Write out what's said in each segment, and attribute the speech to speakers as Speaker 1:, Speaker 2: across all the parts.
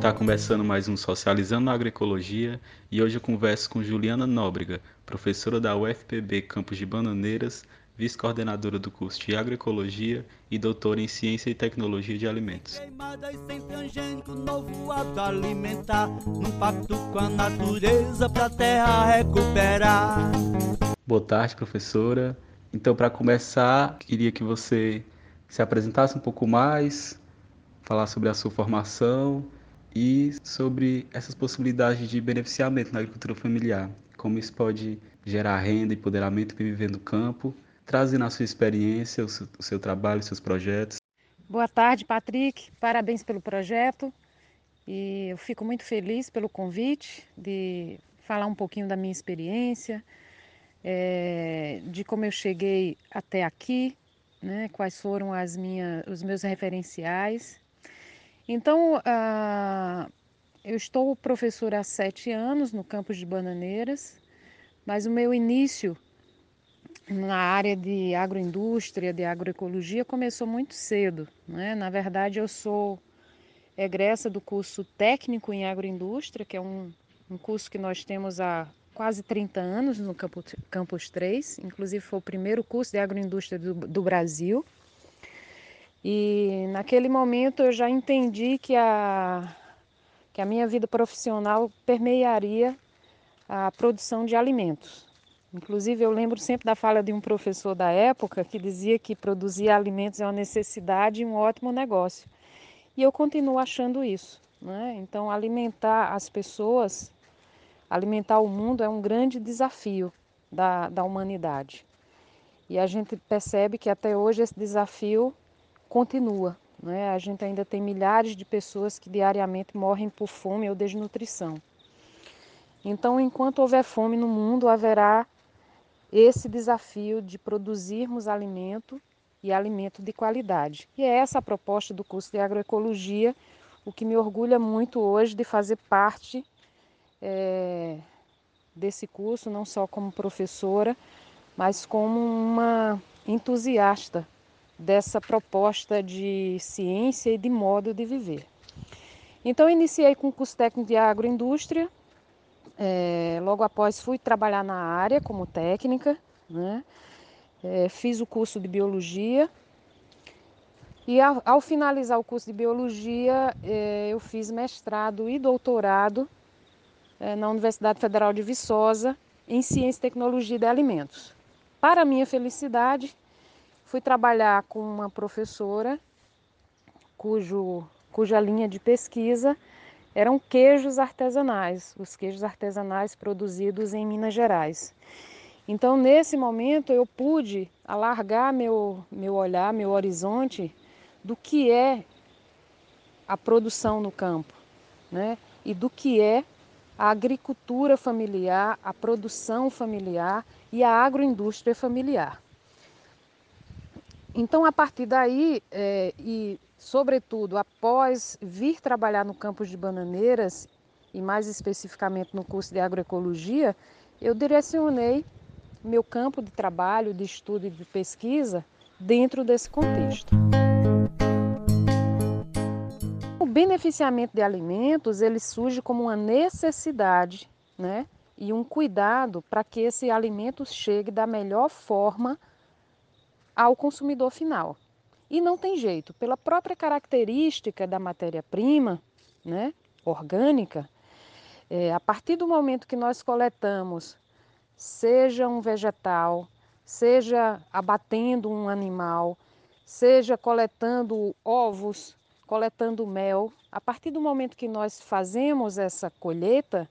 Speaker 1: Está começando mais um Socializando na Agroecologia e hoje eu converso com Juliana Nóbrega, professora da UFPB Campos de Bananeiras, vice-coordenadora do curso de Agroecologia e doutora em Ciência e Tecnologia de Alimentos. novo alimentar, num pacto com a natureza para a terra recuperar. Boa tarde, professora. Então, para começar, queria que você se apresentasse um pouco mais, falar sobre a sua formação e sobre essas possibilidades de beneficiamento na agricultura familiar, como isso pode gerar renda, empoderamento para viver no campo, trazendo a sua experiência, o seu, o seu trabalho, os seus projetos.
Speaker 2: Boa tarde, Patrick. Parabéns pelo projeto. E eu fico muito feliz pelo convite de falar um pouquinho da minha experiência, é, de como eu cheguei até aqui, né, quais foram as minha, os meus referenciais então, uh, eu estou professora há sete anos no campus de Bananeiras, mas o meu início na área de agroindústria, de agroecologia, começou muito cedo. Né? Na verdade, eu sou egressa do curso técnico em agroindústria, que é um, um curso que nós temos há quase 30 anos no campus, campus 3, inclusive foi o primeiro curso de agroindústria do, do Brasil. E naquele momento eu já entendi que a, que a minha vida profissional permearia a produção de alimentos. Inclusive, eu lembro sempre da fala de um professor da época que dizia que produzir alimentos é uma necessidade e um ótimo negócio. E eu continuo achando isso. Né? Então, alimentar as pessoas, alimentar o mundo é um grande desafio da, da humanidade. E a gente percebe que até hoje esse desafio continua. Né? A gente ainda tem milhares de pessoas que diariamente morrem por fome ou desnutrição. Então, enquanto houver fome no mundo, haverá esse desafio de produzirmos alimento e alimento de qualidade. E é essa a proposta do curso de agroecologia, o que me orgulha muito hoje de fazer parte é, desse curso, não só como professora, mas como uma entusiasta dessa proposta de ciência e de modo de viver. Então, iniciei com o curso técnico de agroindústria. É, logo após, fui trabalhar na área como técnica. Né? É, fiz o curso de biologia. E ao, ao finalizar o curso de biologia, é, eu fiz mestrado e doutorado na Universidade Federal de Viçosa em Ciência e Tecnologia de Alimentos. Para minha felicidade, Fui trabalhar com uma professora cujo, cuja linha de pesquisa eram queijos artesanais, os queijos artesanais produzidos em Minas Gerais. Então, nesse momento, eu pude alargar meu, meu olhar, meu horizonte do que é a produção no campo, né? E do que é a agricultura familiar, a produção familiar e a agroindústria familiar. Então, a partir daí, é, e sobretudo após vir trabalhar no campus de Bananeiras, e mais especificamente no curso de agroecologia, eu direcionei meu campo de trabalho, de estudo e de pesquisa dentro desse contexto. O beneficiamento de alimentos, ele surge como uma necessidade, né? E um cuidado para que esse alimento chegue da melhor forma ao consumidor final. E não tem jeito, pela própria característica da matéria-prima, né, orgânica, é, a partir do momento que nós coletamos, seja um vegetal, seja abatendo um animal, seja coletando ovos, coletando mel, a partir do momento que nós fazemos essa colheita,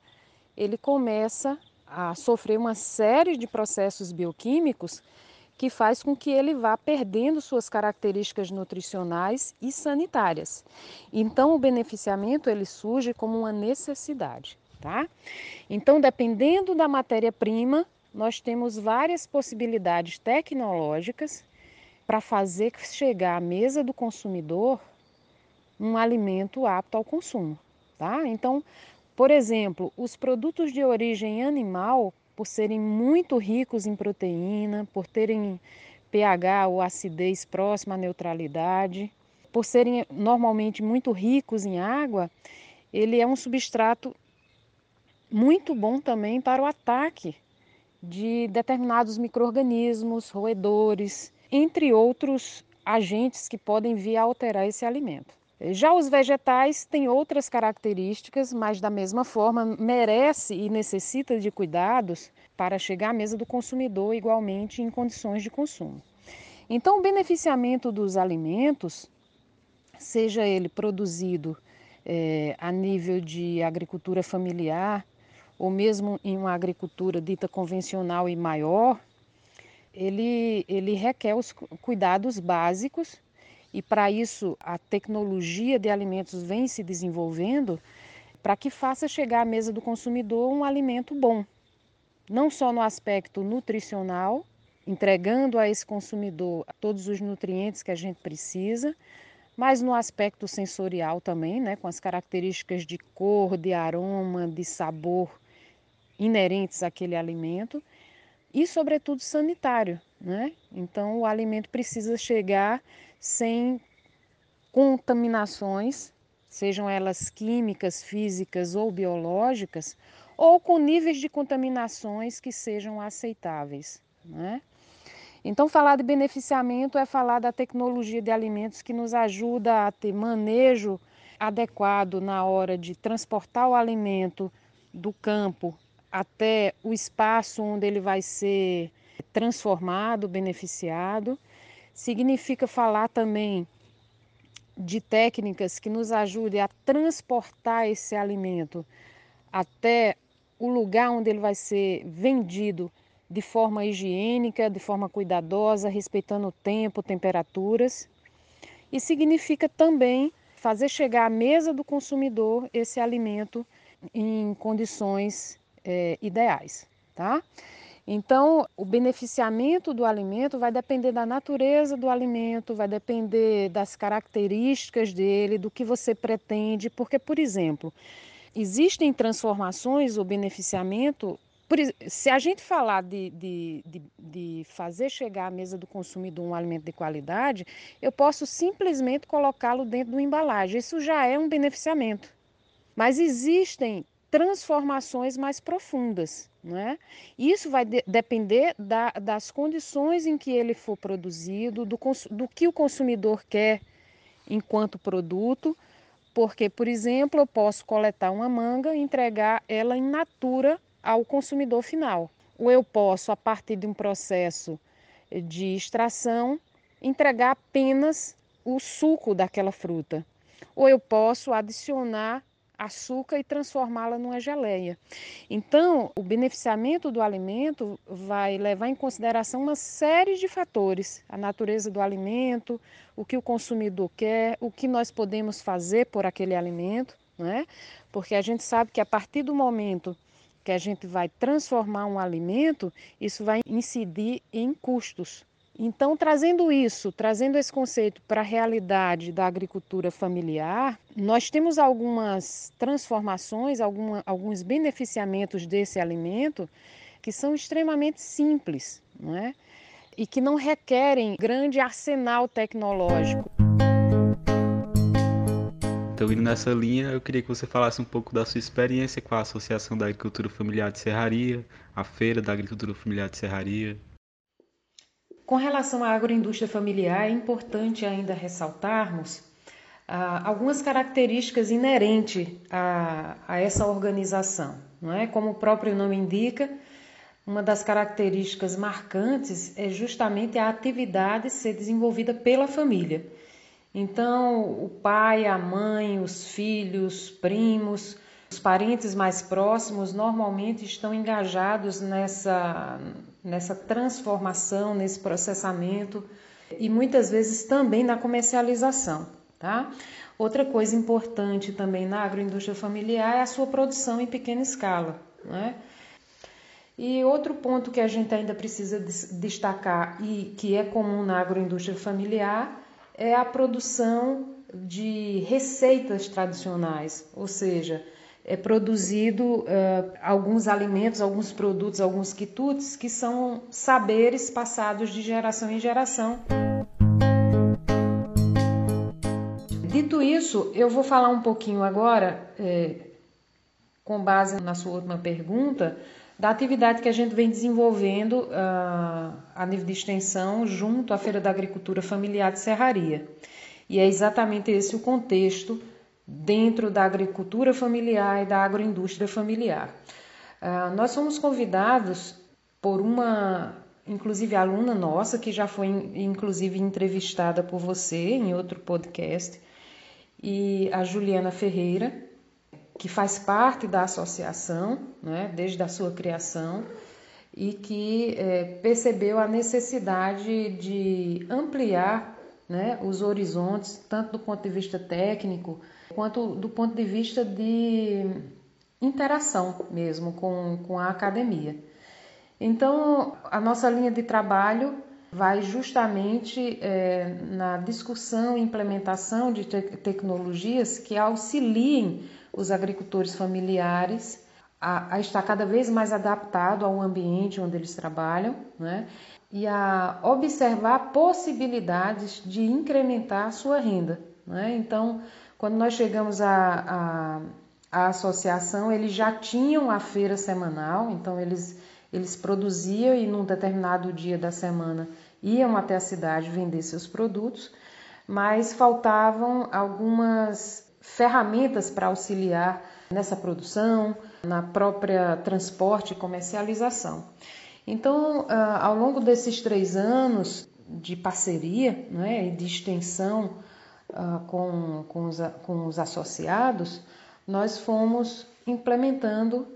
Speaker 2: ele começa a sofrer uma série de processos bioquímicos que faz com que ele vá perdendo suas características nutricionais e sanitárias. Então, o beneficiamento ele surge como uma necessidade, tá? Então, dependendo da matéria-prima, nós temos várias possibilidades tecnológicas para fazer chegar à mesa do consumidor um alimento apto ao consumo, tá? Então, por exemplo, os produtos de origem animal por serem muito ricos em proteína, por terem pH ou acidez próxima à neutralidade, por serem normalmente muito ricos em água, ele é um substrato muito bom também para o ataque de determinados micro-organismos, roedores, entre outros agentes que podem vir a alterar esse alimento. Já os vegetais têm outras características, mas da mesma forma merece e necessita de cuidados para chegar à mesa do consumidor igualmente em condições de consumo. Então, o beneficiamento dos alimentos, seja ele produzido é, a nível de agricultura familiar ou mesmo em uma agricultura dita convencional e maior, ele, ele requer os cuidados básicos e para isso a tecnologia de alimentos vem se desenvolvendo para que faça chegar à mesa do consumidor um alimento bom, não só no aspecto nutricional, entregando a esse consumidor todos os nutrientes que a gente precisa, mas no aspecto sensorial também, né, com as características de cor, de aroma, de sabor inerentes àquele alimento e, sobretudo, sanitário. Né? Então, o alimento precisa chegar sem contaminações, sejam elas químicas, físicas ou biológicas, ou com níveis de contaminações que sejam aceitáveis. Né? Então, falar de beneficiamento é falar da tecnologia de alimentos que nos ajuda a ter manejo adequado na hora de transportar o alimento do campo até o espaço onde ele vai ser transformado, beneficiado. Significa falar também de técnicas que nos ajudem a transportar esse alimento até o lugar onde ele vai ser vendido de forma higiênica, de forma cuidadosa, respeitando o tempo, temperaturas. E significa também fazer chegar à mesa do consumidor esse alimento em condições é, ideais, tá? Então, o beneficiamento do alimento vai depender da natureza do alimento, vai depender das características dele, do que você pretende, porque, por exemplo, existem transformações ou beneficiamento. Por, se a gente falar de, de, de, de fazer chegar à mesa do consumidor um alimento de qualidade, eu posso simplesmente colocá-lo dentro da embalagem. Isso já é um beneficiamento. Mas existem transformações mais profundas. Né? Isso vai de depender da, das condições em que ele for produzido, do, do que o consumidor quer enquanto produto, porque, por exemplo, eu posso coletar uma manga e entregar ela in natura ao consumidor final. Ou eu posso, a partir de um processo de extração, entregar apenas o suco daquela fruta. Ou eu posso adicionar açúcar e transformá-la numa geleia. Então, o beneficiamento do alimento vai levar em consideração uma série de fatores: a natureza do alimento, o que o consumidor quer, o que nós podemos fazer por aquele alimento, né? Porque a gente sabe que a partir do momento que a gente vai transformar um alimento, isso vai incidir em custos. Então, trazendo isso, trazendo esse conceito para a realidade da agricultura familiar, nós temos algumas transformações, alguma, alguns beneficiamentos desse alimento que são extremamente simples, não é? E que não requerem grande arsenal tecnológico.
Speaker 1: Então, indo nessa linha, eu queria que você falasse um pouco da sua experiência com a Associação da Agricultura Familiar de Serraria, a Feira da Agricultura Familiar de Serraria.
Speaker 2: Com relação à agroindústria familiar, é importante ainda ressaltarmos ah, algumas características inerentes a, a, essa organização. Não é? Como o próprio nome indica, uma das características marcantes é justamente a atividade ser desenvolvida pela família. Então, o pai, a mãe, os filhos, primos, os parentes mais próximos normalmente estão engajados nessa, nessa transformação, nesse processamento e muitas vezes também na comercialização. Tá? Outra coisa importante também na agroindústria familiar é a sua produção em pequena escala. Né? E outro ponto que a gente ainda precisa destacar e que é comum na agroindústria familiar é a produção de receitas tradicionais, ou seja, é produzido uh, alguns alimentos, alguns produtos, alguns quitutes que são saberes passados de geração em geração. Dito isso, eu vou falar um pouquinho agora, é, com base na sua última pergunta, da atividade que a gente vem desenvolvendo uh, a nível de extensão junto à Feira da Agricultura Familiar de Serraria. E é exatamente esse o contexto dentro da agricultura familiar e da agroindústria familiar. Uh, nós fomos convidados por uma, inclusive, aluna nossa, que já foi, inclusive, entrevistada por você em outro podcast, e a Juliana Ferreira, que faz parte da associação, né, desde a sua criação, e que é, percebeu a necessidade de ampliar né, os horizontes, tanto do ponto de vista técnico, quanto do ponto de vista de interação mesmo com, com a academia. Então, a nossa linha de trabalho vai justamente é, na discussão e implementação de te tecnologias que auxiliem os agricultores familiares a, a, estar cada vez mais adaptado ao ambiente onde eles trabalham, né? E a observar possibilidades de incrementar a sua renda. Né? Então, quando nós chegamos à, à, à associação, eles já tinham a feira semanal, então eles, eles produziam e num determinado dia da semana iam até a cidade vender seus produtos, mas faltavam algumas ferramentas para auxiliar nessa produção, na própria transporte e comercialização. Então, ah, ao longo desses três anos de parceria né, e de extensão ah, com, com, os, com os associados, nós fomos implementando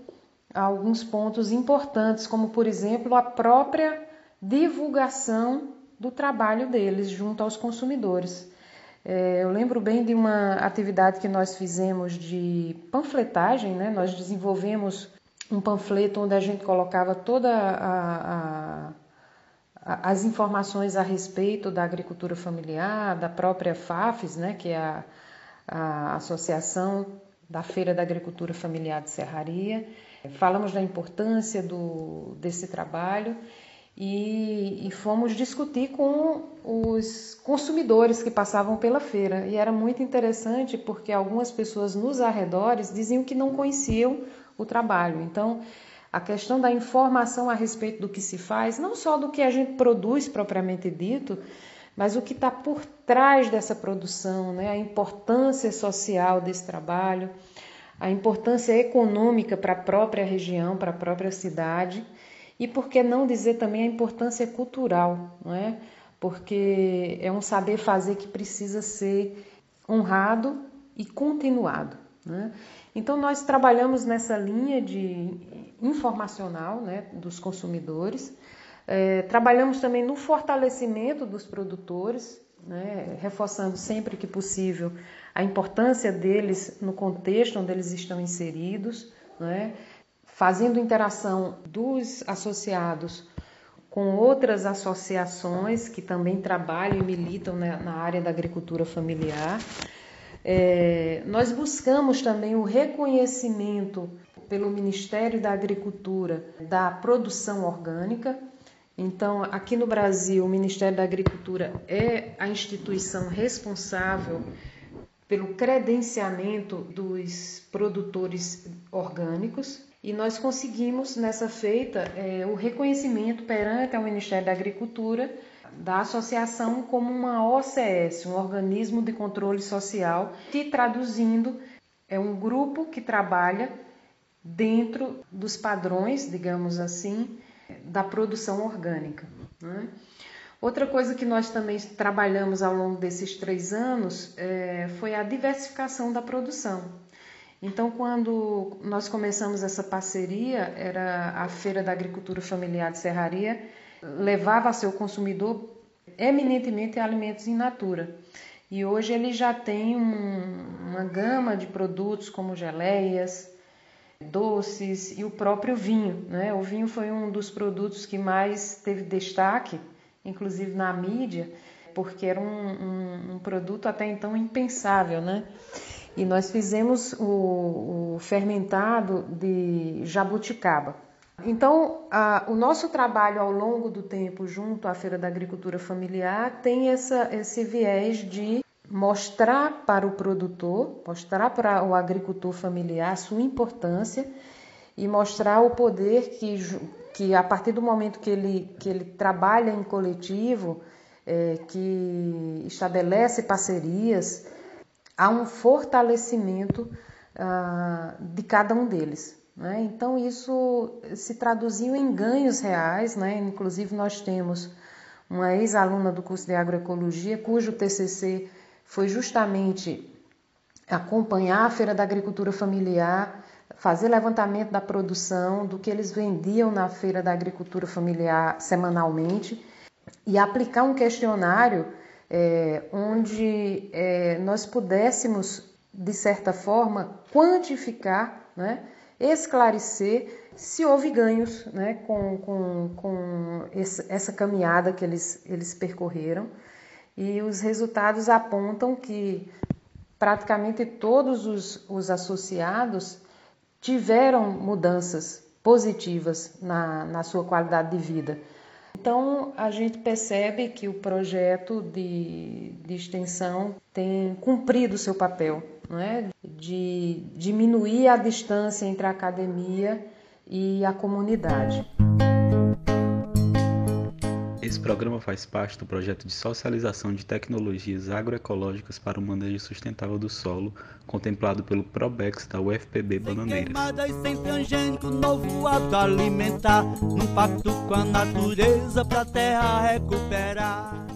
Speaker 2: alguns pontos importantes, como, por exemplo, a própria divulgação do trabalho deles junto aos consumidores. É, eu lembro bem de uma atividade que nós fizemos de panfletagem, né? nós desenvolvemos um panfleto onde a gente colocava toda a, as informações a respeito da agricultura familiar, da própria FAFES, né? que é a, a Associação da Feira da Agricultura Familiar de Serraria. Falamos da importância do, desse trabalho e, e, fomos discutir com os consumidores que passavam pela feira. E era muito interessante porque algumas pessoas nos arredores diziam que não conheciam o trabalho. Então, a questão da informação a respeito do que se faz, não só do que a gente produz propriamente dito, mas o que está por trás dessa produção, né? a importância social desse trabalho, a importância econômica para a própria região, para a própria cidade e por que não dizer também a importância cultural, não é? Porque é um saber fazer que precisa ser honrado e continuado. Né? Então, nós trabalhamos nessa linha de informacional né, dos consumidores, é, trabalhamos também no fortalecimento dos produtores, né, reforçando sempre que possível a importância deles no contexto onde eles estão inseridos, né, fazendo interação dos associados com outras associações que também trabalham e militam na área da agricultura familiar. É, nós buscamos também o reconhecimento pelo Ministério da Agricultura da produção orgânica. Então, aqui no Brasil, o Ministério da Agricultura é a instituição responsável pelo credenciamento dos produtores orgânicos e nós conseguimos nessa feita é, o reconhecimento perante o Ministério da Agricultura da associação como uma OCS, um organismo de controle social, que traduzindo é um grupo que trabalha dentro dos padrões, digamos assim, da produção orgânica. Né? Outra coisa que nós também trabalhamos ao longo desses três anos é, foi a diversificação da produção. Então, quando nós começamos essa parceria, era a Feira da Agricultura Familiar de Serraria, levava a seu consumidor eminentemente alimentos in natura. E hoje ele já tem um, uma gama de produtos como geleias, doces e o próprio vinho. Né? O vinho foi um dos produtos que mais teve destaque, inclusive na mídia, porque era um, um, um produto até então impensável, né? e nós fizemos o, o fermentado de jabuticaba. Então, a, o nosso trabalho ao longo do tempo junto à Feira da Agricultura Familiar tem essa, esse viés de mostrar para o produtor, mostrar para o agricultor familiar a sua importância e mostrar o poder que, que a partir do momento que ele, que ele trabalha em coletivo, é, que estabelece parcerias, há um fortalecimento ah, de cada um deles. Né? Então, isso se traduziu em ganhos reais, né? inclusive nós temos uma ex-aluna do curso de agroecologia, cujo TCC foi justamente acompanhar a Feira da Agricultura Familiar, fazer levantamento da produção, do que eles vendiam na Feira da Agricultura Familiar semanalmente e aplicar um questionário é, onde é, nós pudéssemos, de certa forma, quantificar, né, esclarecer se houve ganhos né, com, com, com essa caminhada que eles, eles percorreram. E os resultados apontam que praticamente todos os, os associados tiveram mudanças positivas na, na sua qualidade de vida. Então, a gente percebe que o projeto de, de extensão tem cumprido o seu papel, não é? de diminuir a distância entre a academia e a comunidade.
Speaker 1: Programa faz parte do projeto de socialização de tecnologias agroecológicas para o manejo sustentável do solo, contemplado pelo Probex da UFPB Bananeiras. Sem transgênico, novo alimentar, um pacto com a natureza para a terra recuperar.